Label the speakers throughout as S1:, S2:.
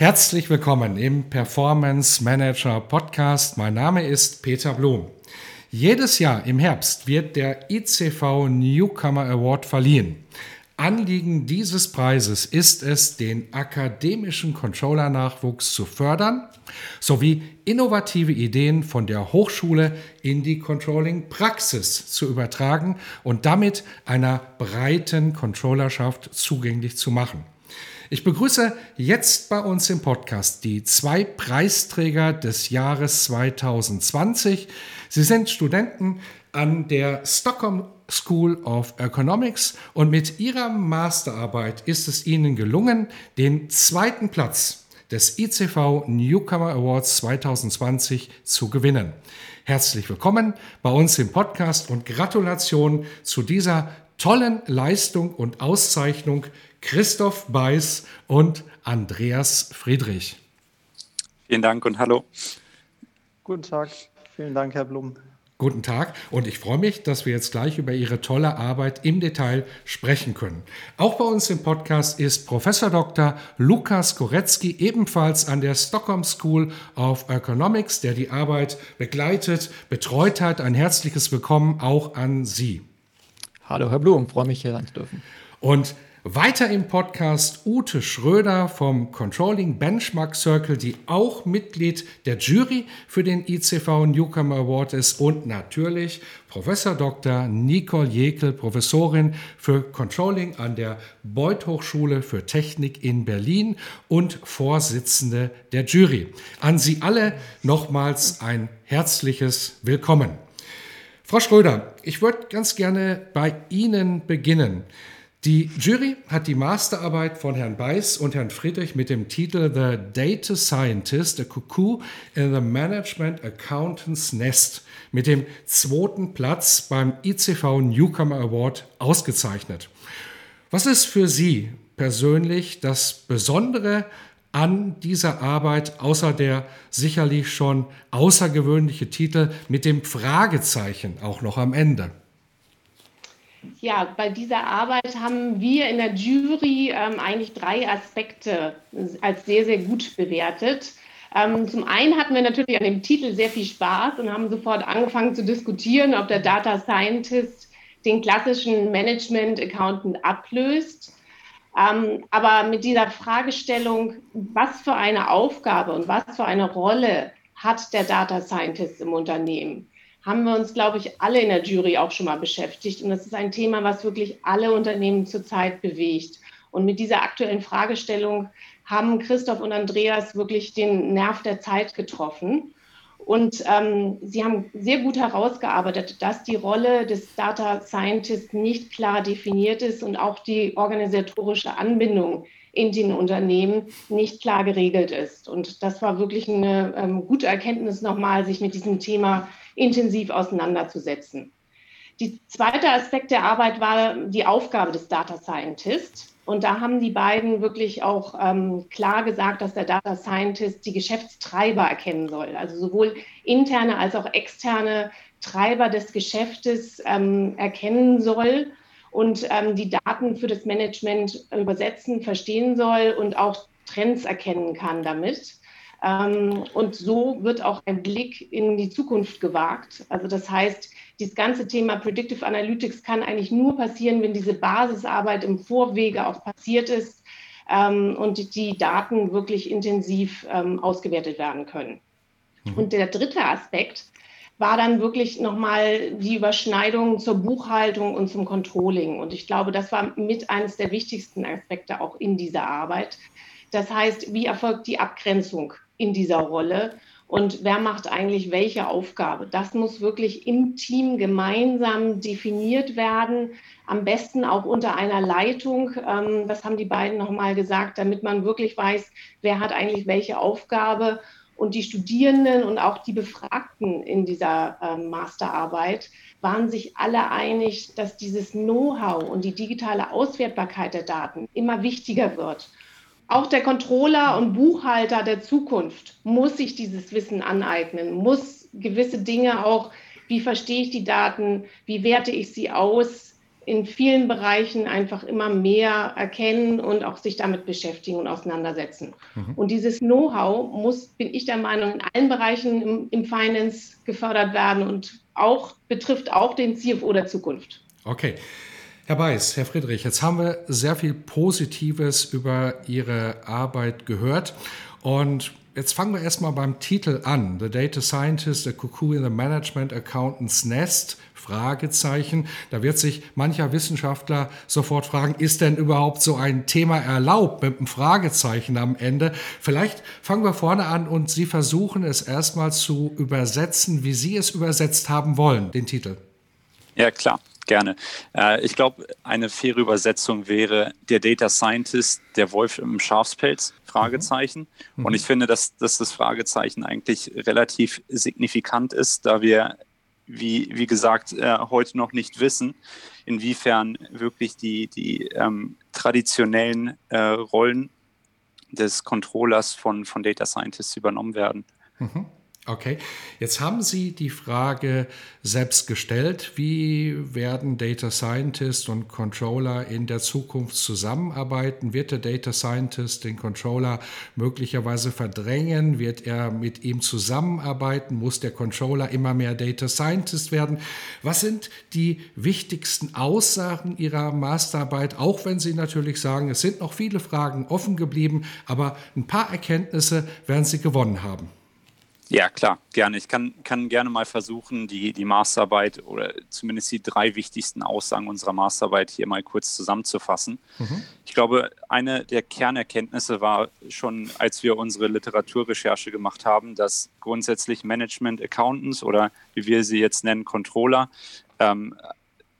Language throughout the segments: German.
S1: Herzlich willkommen im Performance Manager Podcast. Mein Name ist Peter Blum. Jedes Jahr im Herbst wird der ICV Newcomer Award verliehen. Anliegen dieses Preises ist es, den akademischen Controller-Nachwuchs zu fördern, sowie innovative Ideen von der Hochschule in die Controlling-Praxis zu übertragen und damit einer breiten Controllerschaft zugänglich zu machen. Ich begrüße jetzt bei uns im Podcast die zwei Preisträger des Jahres 2020. Sie sind Studenten an der Stockholm School of Economics und mit ihrer Masterarbeit ist es ihnen gelungen, den zweiten Platz des ICV Newcomer Awards 2020 zu gewinnen. Herzlich willkommen bei uns im Podcast und Gratulation zu dieser tollen Leistung und Auszeichnung Christoph Beiß und Andreas Friedrich.
S2: Vielen Dank und hallo.
S3: Guten Tag. Vielen Dank, Herr Blum.
S1: Guten Tag und ich freue mich, dass wir jetzt gleich über Ihre tolle Arbeit im Detail sprechen können. Auch bei uns im Podcast ist Professor Dr. Lukas Goretzky, ebenfalls an der Stockholm School of Economics, der die Arbeit begleitet, betreut hat. Ein herzliches Willkommen auch an Sie.
S3: Hallo, Herr Blum, freue mich hier sein zu dürfen.
S1: Und weiter im Podcast Ute Schröder vom Controlling Benchmark Circle, die auch Mitglied der Jury für den ICV Newcomer Award ist und natürlich Professor Dr. Nicole Jekel, Professorin für Controlling an der Beuth Hochschule für Technik in Berlin und Vorsitzende der Jury. An Sie alle nochmals ein herzliches Willkommen. Frau Schröder, ich würde ganz gerne bei Ihnen beginnen. Die Jury hat die Masterarbeit von Herrn Beiß und Herrn Friedrich mit dem Titel The Data Scientist, a Cuckoo in the Management Accountant's Nest mit dem zweiten Platz beim ICV Newcomer Award ausgezeichnet. Was ist für Sie persönlich das Besondere an dieser Arbeit, außer der sicherlich schon außergewöhnliche Titel mit dem Fragezeichen auch noch am Ende?
S4: Ja, bei dieser Arbeit haben wir in der Jury ähm, eigentlich drei Aspekte als sehr, sehr gut bewertet. Ähm, zum einen hatten wir natürlich an dem Titel sehr viel Spaß und haben sofort angefangen zu diskutieren, ob der Data Scientist den klassischen Management Accountant ablöst. Ähm, aber mit dieser Fragestellung, was für eine Aufgabe und was für eine Rolle hat der Data Scientist im Unternehmen? Haben wir uns, glaube ich, alle in der Jury auch schon mal beschäftigt. Und das ist ein Thema, was wirklich alle Unternehmen zurzeit bewegt. Und mit dieser aktuellen Fragestellung haben Christoph und Andreas wirklich den Nerv der Zeit getroffen. Und ähm, sie haben sehr gut herausgearbeitet, dass die Rolle des Data Scientists nicht klar definiert ist und auch die organisatorische Anbindung in den Unternehmen nicht klar geregelt ist. Und das war wirklich eine ähm, gute Erkenntnis nochmal, sich mit diesem Thema intensiv auseinanderzusetzen. Die zweite Aspekt der Arbeit war die Aufgabe des Data Scientist. Und da haben die beiden wirklich auch ähm, klar gesagt, dass der Data Scientist die Geschäftstreiber erkennen soll. Also sowohl interne als auch externe Treiber des Geschäftes ähm, erkennen soll und ähm, die Daten für das Management übersetzen, verstehen soll und auch Trends erkennen kann damit. Ähm, und so wird auch ein Blick in die Zukunft gewagt. Also das heißt, dieses ganze Thema Predictive Analytics kann eigentlich nur passieren, wenn diese Basisarbeit im Vorwege auch passiert ist ähm, und die Daten wirklich intensiv ähm, ausgewertet werden können. Mhm. Und der dritte Aspekt war dann wirklich nochmal die Überschneidung zur Buchhaltung und zum Controlling. Und ich glaube, das war mit eines der wichtigsten Aspekte auch in dieser Arbeit. Das heißt, wie erfolgt die Abgrenzung in dieser Rolle und wer macht eigentlich welche Aufgabe. Das muss wirklich im Team gemeinsam definiert werden, am besten auch unter einer Leitung. Ähm, das haben die beiden nochmal gesagt, damit man wirklich weiß, wer hat eigentlich welche Aufgabe. Und die Studierenden und auch die Befragten in dieser ähm, Masterarbeit waren sich alle einig, dass dieses Know-how und die digitale Auswertbarkeit der Daten immer wichtiger wird. Auch der Controller und Buchhalter der Zukunft muss sich dieses Wissen aneignen, muss gewisse Dinge auch, wie verstehe ich die Daten, wie werte ich sie aus, in vielen Bereichen einfach immer mehr erkennen und auch sich damit beschäftigen und auseinandersetzen. Mhm. Und dieses Know-how muss, bin ich der Meinung, in allen Bereichen im, im Finance gefördert werden und auch betrifft auch den CFO der Zukunft.
S1: Okay. Herr Beiß, Herr Friedrich, jetzt haben wir sehr viel Positives über Ihre Arbeit gehört. Und jetzt fangen wir erstmal beim Titel an. The Data Scientist, a Cuckoo in the Management Accountant's Nest, Fragezeichen. Da wird sich mancher Wissenschaftler sofort fragen, ist denn überhaupt so ein Thema erlaubt mit einem Fragezeichen am Ende? Vielleicht fangen wir vorne an und Sie versuchen es erstmal zu übersetzen, wie Sie es übersetzt haben wollen, den Titel.
S2: Ja, klar gerne. Äh, ich glaube, eine faire Übersetzung wäre der Data Scientist, der Wolf im Schafspelz, Fragezeichen. Mhm. Und ich finde, dass, dass das Fragezeichen eigentlich relativ signifikant ist, da wir, wie, wie gesagt, äh, heute noch nicht wissen, inwiefern wirklich die, die ähm, traditionellen äh, Rollen des Controllers von, von Data Scientists übernommen werden.
S1: Mhm. Okay, jetzt haben Sie die Frage selbst gestellt, wie werden Data Scientist und Controller in der Zukunft zusammenarbeiten? Wird der Data Scientist den Controller möglicherweise verdrängen? Wird er mit ihm zusammenarbeiten? Muss der Controller immer mehr Data Scientist werden? Was sind die wichtigsten Aussagen Ihrer Masterarbeit, auch wenn Sie natürlich sagen, es sind noch viele Fragen offen geblieben, aber ein paar Erkenntnisse werden Sie gewonnen haben.
S2: Ja, klar, gerne. Ich kann, kann gerne mal versuchen, die, die Masterarbeit oder zumindest die drei wichtigsten Aussagen unserer Masterarbeit hier mal kurz zusammenzufassen. Mhm. Ich glaube, eine der Kernerkenntnisse war schon, als wir unsere Literaturrecherche gemacht haben, dass grundsätzlich Management Accountants oder wie wir sie jetzt nennen, Controller, ähm,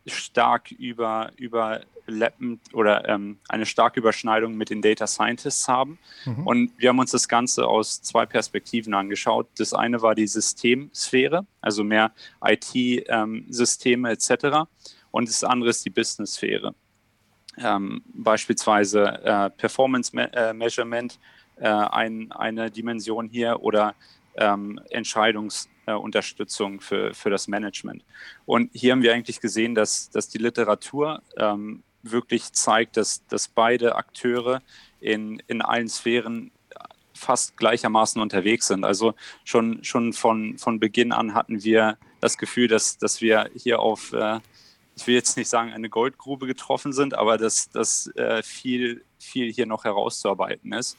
S2: stark über, überlappend oder ähm, eine starke Überschneidung mit den Data Scientists haben. Mhm. Und wir haben uns das Ganze aus zwei Perspektiven angeschaut. Das eine war die Systemsphäre, also mehr IT-Systeme ähm, etc. Und das andere ist die Business-Sphäre. Ähm, beispielsweise äh, Performance Me äh, Measurement, äh, ein, eine Dimension hier oder ähm, Entscheidungs- äh, Unterstützung für, für das Management. Und hier haben wir eigentlich gesehen, dass, dass die Literatur ähm, wirklich zeigt, dass, dass beide Akteure in, in allen Sphären fast gleichermaßen unterwegs sind. Also schon, schon von, von Beginn an hatten wir das Gefühl, dass, dass wir hier auf, äh, ich will jetzt nicht sagen, eine Goldgrube getroffen sind, aber dass, dass äh, viel, viel hier noch herauszuarbeiten ist.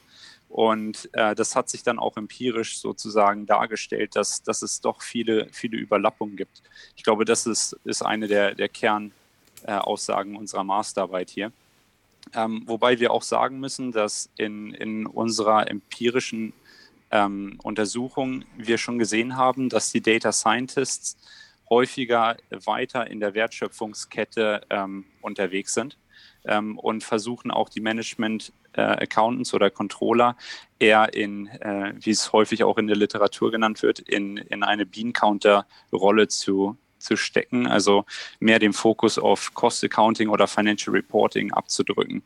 S2: Und äh, das hat sich dann auch empirisch sozusagen dargestellt, dass, dass es doch viele, viele Überlappungen gibt. Ich glaube, das ist, ist eine der, der Kernaussagen äh, unserer Masterarbeit hier. Ähm, wobei wir auch sagen müssen, dass in, in unserer empirischen ähm, Untersuchung wir schon gesehen haben, dass die Data Scientists häufiger weiter in der Wertschöpfungskette ähm, unterwegs sind ähm, und versuchen auch die Management äh, Accountants oder Controller eher in, äh, wie es häufig auch in der Literatur genannt wird, in, in eine Bean-Counter-Rolle zu, zu stecken, also mehr den Fokus auf Cost Accounting oder Financial Reporting abzudrücken.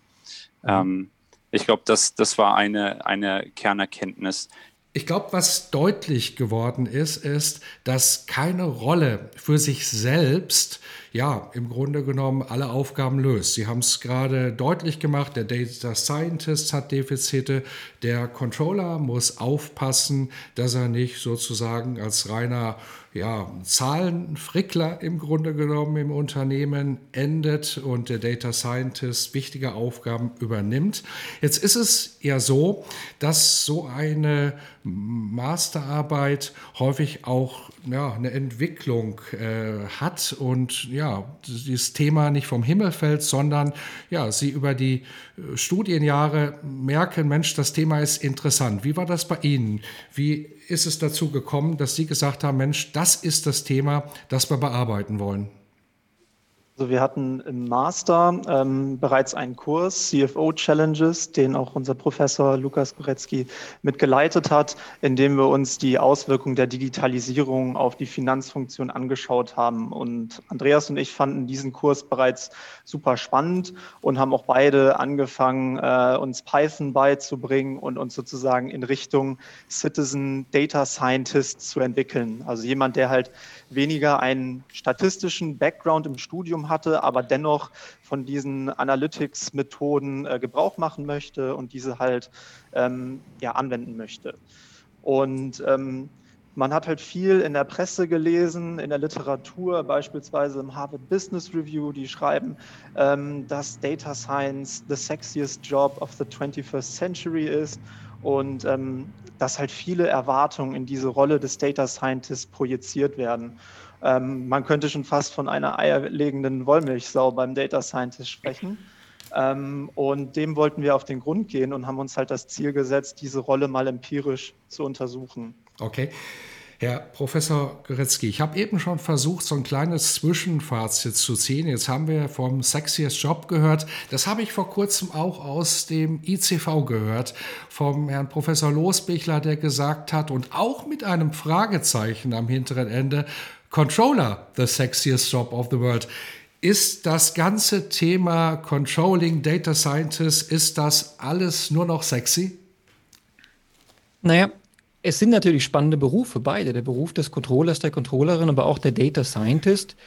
S2: Mhm. Ähm, ich glaube, das, das war eine, eine Kernerkenntnis,
S1: ich glaube, was deutlich geworden ist, ist, dass keine Rolle für sich selbst, ja, im Grunde genommen alle Aufgaben löst. Sie haben es gerade deutlich gemacht, der Data Scientist hat Defizite, der Controller muss aufpassen, dass er nicht sozusagen als reiner ja, Zahlenfrickler im Grunde genommen im Unternehmen endet und der Data Scientist wichtige Aufgaben übernimmt. Jetzt ist es ja so, dass so eine Masterarbeit häufig auch ja, eine Entwicklung äh, hat und ja, dieses Thema nicht vom Himmel fällt, sondern ja, sie über die äh, Studienjahre merken, Mensch, das Thema ist interessant. Wie war das bei Ihnen? Wie ist es dazu gekommen, dass Sie gesagt haben, Mensch, das ist das Thema, das wir bearbeiten wollen?
S3: Also wir hatten im Master ähm, bereits einen Kurs, CFO Challenges, den auch unser Professor Lukas Goretzky mitgeleitet hat, in dem wir uns die Auswirkungen der Digitalisierung auf die Finanzfunktion angeschaut haben. Und Andreas und ich fanden diesen Kurs bereits super spannend und haben auch beide angefangen, äh, uns Python beizubringen und uns sozusagen in Richtung Citizen Data Scientist zu entwickeln. Also jemand, der halt weniger einen statistischen Background im Studium hatte, aber dennoch von diesen Analytics-Methoden äh, Gebrauch machen möchte und diese halt ähm, ja, anwenden möchte. Und ähm, man hat halt viel in der Presse gelesen, in der Literatur, beispielsweise im Harvard Business Review, die schreiben, ähm, dass Data Science the sexiest job of the 21st century ist und ähm, dass halt viele Erwartungen in diese Rolle des Data Scientists projiziert werden. Ähm, man könnte schon fast von einer eierlegenden Wollmilchsau beim Data Scientist sprechen. Ähm, und dem wollten wir auf den Grund gehen und haben uns halt das Ziel gesetzt, diese Rolle mal empirisch zu untersuchen.
S1: Okay. Herr Professor Goretzky, ich habe eben schon versucht, so ein kleines Zwischenfazit zu ziehen. Jetzt haben wir vom Sexiest Job gehört. Das habe ich vor kurzem auch aus dem ICV gehört, vom Herrn Professor Losbichler, der gesagt hat, und auch mit einem Fragezeichen am hinteren Ende, Controller, the sexiest job of the world. Ist das ganze Thema Controlling, Data Scientist, ist das alles nur noch sexy?
S3: Naja, es sind natürlich spannende Berufe, beide. Der Beruf des Controllers, der Controllerin, aber auch der Data Scientist.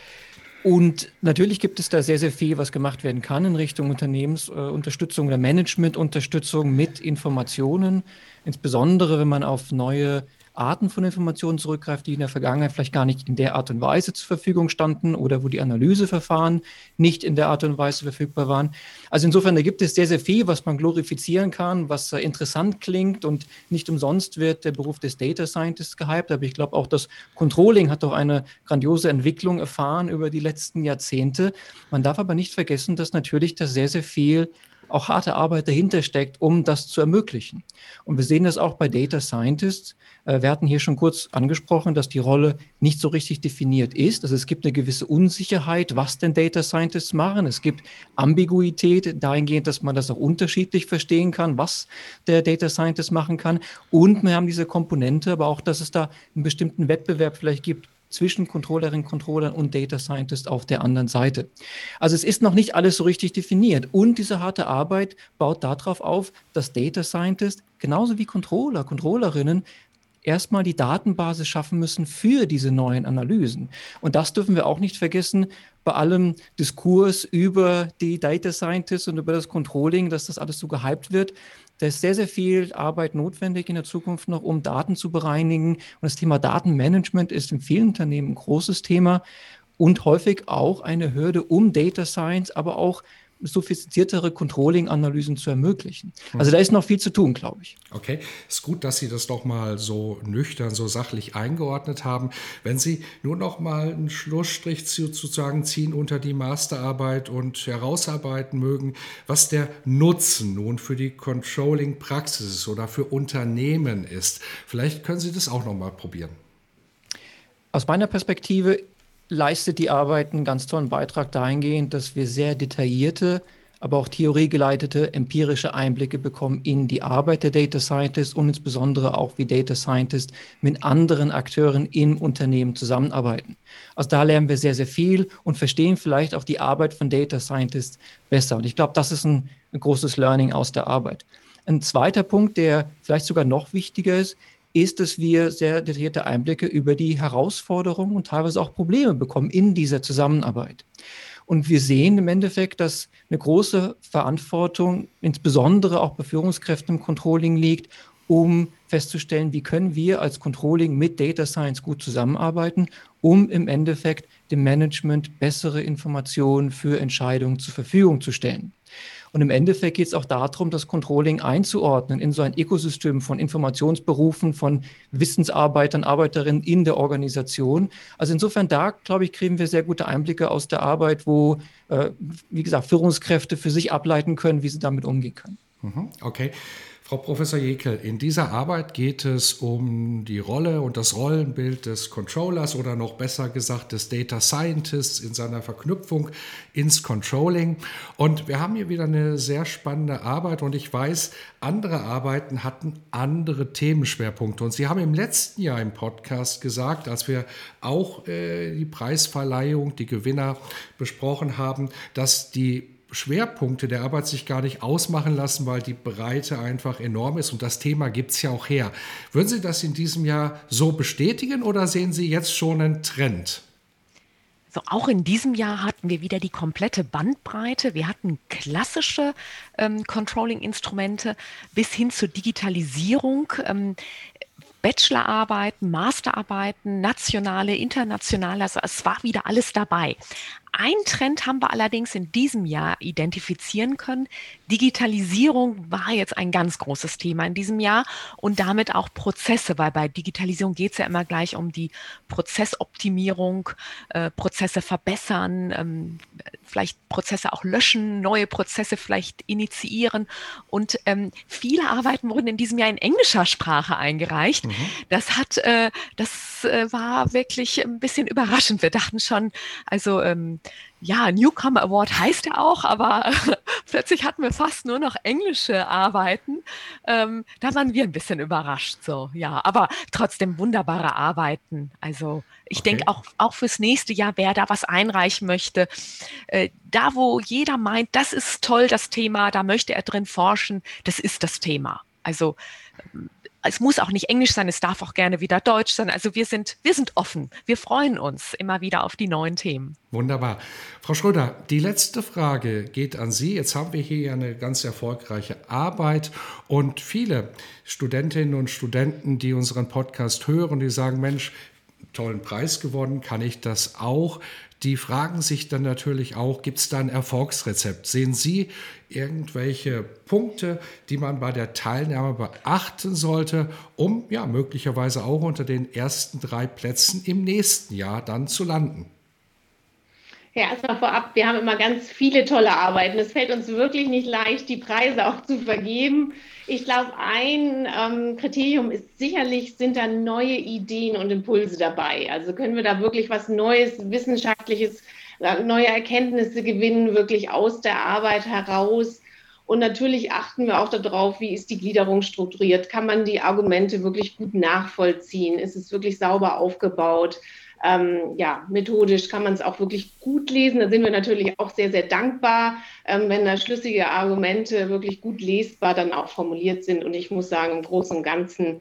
S3: Und natürlich gibt es da sehr, sehr viel, was gemacht werden kann in Richtung Unternehmensunterstützung äh, oder Managementunterstützung mit Informationen. Insbesondere, wenn man auf neue Arten von Informationen zurückgreift, die in der Vergangenheit vielleicht gar nicht in der Art und Weise zur Verfügung standen oder wo die Analyseverfahren nicht in der Art und Weise verfügbar waren. Also insofern, da gibt es sehr, sehr viel, was man glorifizieren kann, was äh, interessant klingt und nicht umsonst wird der Beruf des Data Scientists gehypt. Aber ich glaube auch, das Controlling hat doch eine grandiose Entwicklung erfahren über die letzten Jahrzehnte. Man darf aber nicht vergessen, dass natürlich da sehr, sehr viel auch harte Arbeit dahinter steckt, um das zu ermöglichen. Und wir sehen das auch bei Data Scientists. Äh, wir hatten hier schon kurz angesprochen, dass die Rolle nicht so richtig definiert ist. Also es gibt eine gewisse Unsicherheit, was denn Data Scientists machen. Es gibt Ambiguität dahingehend, dass man das auch unterschiedlich verstehen kann, was der Data Scientist machen kann. Und wir haben diese Komponente, aber auch, dass es da einen bestimmten Wettbewerb vielleicht gibt zwischen Controllerinnen, Controllern und Data Scientist auf der anderen Seite. Also es ist noch nicht alles so richtig definiert. Und diese harte Arbeit baut darauf auf, dass Data Scientist genauso wie Controller, Controllerinnen erstmal die Datenbasis schaffen müssen für diese neuen Analysen. Und das dürfen wir auch nicht vergessen bei allem Diskurs über die Data Scientists und über das Controlling, dass das alles so gehypt wird. Da ist sehr, sehr viel Arbeit notwendig in der Zukunft noch, um Daten zu bereinigen. Und das Thema Datenmanagement ist in vielen Unternehmen ein großes Thema und häufig auch eine Hürde, um Data Science, aber auch sophistiziertere Controlling-Analysen zu ermöglichen. Also da ist noch viel zu tun, glaube ich.
S1: Okay, ist gut, dass Sie das doch mal so nüchtern, so sachlich eingeordnet haben. Wenn Sie nur noch mal einen Schlussstrich sozusagen ziehen unter die Masterarbeit und herausarbeiten mögen, was der Nutzen nun für die Controlling-Praxis oder für Unternehmen ist. Vielleicht können Sie das auch noch mal probieren.
S3: Aus meiner Perspektive leistet die Arbeit einen ganz tollen Beitrag dahingehend, dass wir sehr detaillierte, aber auch theoriegeleitete empirische Einblicke bekommen in die Arbeit der Data Scientist und insbesondere auch wie Data Scientist mit anderen Akteuren im Unternehmen zusammenarbeiten. Also da lernen wir sehr, sehr viel und verstehen vielleicht auch die Arbeit von Data Scientists besser. Und ich glaube, das ist ein, ein großes Learning aus der Arbeit. Ein zweiter Punkt, der vielleicht sogar noch wichtiger ist, ist, dass wir sehr detaillierte Einblicke über die Herausforderungen und teilweise auch Probleme bekommen in dieser Zusammenarbeit. Und wir sehen im Endeffekt, dass eine große Verantwortung, insbesondere auch bei Führungskräften im Controlling liegt, um festzustellen, wie können wir als Controlling mit Data Science gut zusammenarbeiten, um im Endeffekt dem Management bessere Informationen für Entscheidungen zur Verfügung zu stellen. Und im Endeffekt geht es auch darum, das Controlling einzuordnen in so ein Ökosystem von Informationsberufen, von Wissensarbeitern, Arbeiterinnen in der Organisation. Also insofern da, glaube ich, kriegen wir sehr gute Einblicke aus der Arbeit, wo, äh, wie gesagt, Führungskräfte für sich ableiten können, wie sie damit umgehen können.
S1: Mhm, okay. Frau Professor Jekel, in dieser Arbeit geht es um die Rolle und das Rollenbild des Controllers oder noch besser gesagt des Data Scientists in seiner Verknüpfung ins Controlling. Und wir haben hier wieder eine sehr spannende Arbeit und ich weiß, andere Arbeiten hatten andere Themenschwerpunkte. Und Sie haben im letzten Jahr im Podcast gesagt, als wir auch äh, die Preisverleihung, die Gewinner besprochen haben, dass die Schwerpunkte der Arbeit sich gar nicht ausmachen lassen, weil die Breite einfach enorm ist und das Thema gibt es ja auch her. Würden Sie das in diesem Jahr so bestätigen oder sehen Sie jetzt schon einen Trend?
S5: So, auch in diesem Jahr hatten wir wieder die komplette Bandbreite. Wir hatten klassische ähm, Controlling-Instrumente bis hin zur Digitalisierung. Ähm, Bachelorarbeiten, Masterarbeiten, nationale, internationale, also es war wieder alles dabei. Ein Trend haben wir allerdings in diesem Jahr identifizieren können. Digitalisierung war jetzt ein ganz großes Thema in diesem Jahr und damit auch Prozesse, weil bei Digitalisierung geht es ja immer gleich um die Prozessoptimierung, äh, Prozesse verbessern, ähm, vielleicht Prozesse auch löschen, neue Prozesse vielleicht initiieren. Und ähm, viele Arbeiten wurden in diesem Jahr in englischer Sprache eingereicht. Mhm. Das hat, äh, das äh, war wirklich ein bisschen überraschend. Wir dachten schon, also ähm, ja, Newcomer Award heißt er auch, aber plötzlich hatten wir fast nur noch englische Arbeiten. Ähm, da waren wir ein bisschen überrascht, so, ja, aber trotzdem wunderbare Arbeiten. Also ich okay. denke auch, auch fürs nächste Jahr, wer da was einreichen möchte, äh, da wo jeder meint, das ist toll, das Thema, da möchte er drin forschen, das ist das Thema. Also es muss auch nicht Englisch sein, es darf auch gerne wieder Deutsch sein. Also wir sind, wir sind offen. Wir freuen uns immer wieder auf die neuen Themen.
S1: Wunderbar. Frau Schröder, die letzte Frage geht an Sie. Jetzt haben wir hier eine ganz erfolgreiche Arbeit und viele Studentinnen und Studenten, die unseren Podcast hören, die sagen, Mensch, tollen Preis gewonnen, kann ich das auch? Die fragen sich dann natürlich auch, gibt es da ein Erfolgsrezept? Sehen Sie irgendwelche Punkte, die man bei der Teilnahme beachten sollte, um ja möglicherweise auch unter den ersten drei Plätzen im nächsten Jahr dann zu landen?
S4: Ja, erstmal vorab, wir haben immer ganz viele tolle Arbeiten. Es fällt uns wirklich nicht leicht, die Preise auch zu vergeben. Ich glaube, ein ähm, Kriterium ist sicherlich, sind da neue Ideen und Impulse dabei. Also können wir da wirklich was Neues, Wissenschaftliches, äh, neue Erkenntnisse gewinnen, wirklich aus der Arbeit heraus. Und natürlich achten wir auch darauf, wie ist die Gliederung strukturiert? Kann man die Argumente wirklich gut nachvollziehen? Ist es wirklich sauber aufgebaut? Ähm, ja, methodisch kann man es auch wirklich gut lesen. Da sind wir natürlich auch sehr, sehr dankbar, ähm, wenn da schlüssige Argumente wirklich gut lesbar dann auch formuliert sind. Und ich muss sagen, im Großen und Ganzen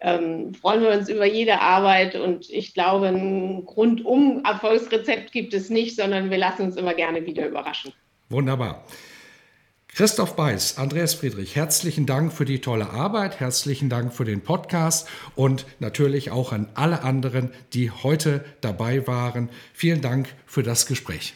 S4: ähm, freuen wir uns über jede Arbeit. Und ich glaube, ein rundum Erfolgsrezept gibt es nicht, sondern wir lassen uns immer gerne wieder überraschen.
S1: Wunderbar. Christoph Beiß, Andreas Friedrich, herzlichen Dank für die tolle Arbeit, herzlichen Dank für den Podcast und natürlich auch an alle anderen, die heute dabei waren. Vielen Dank für das Gespräch.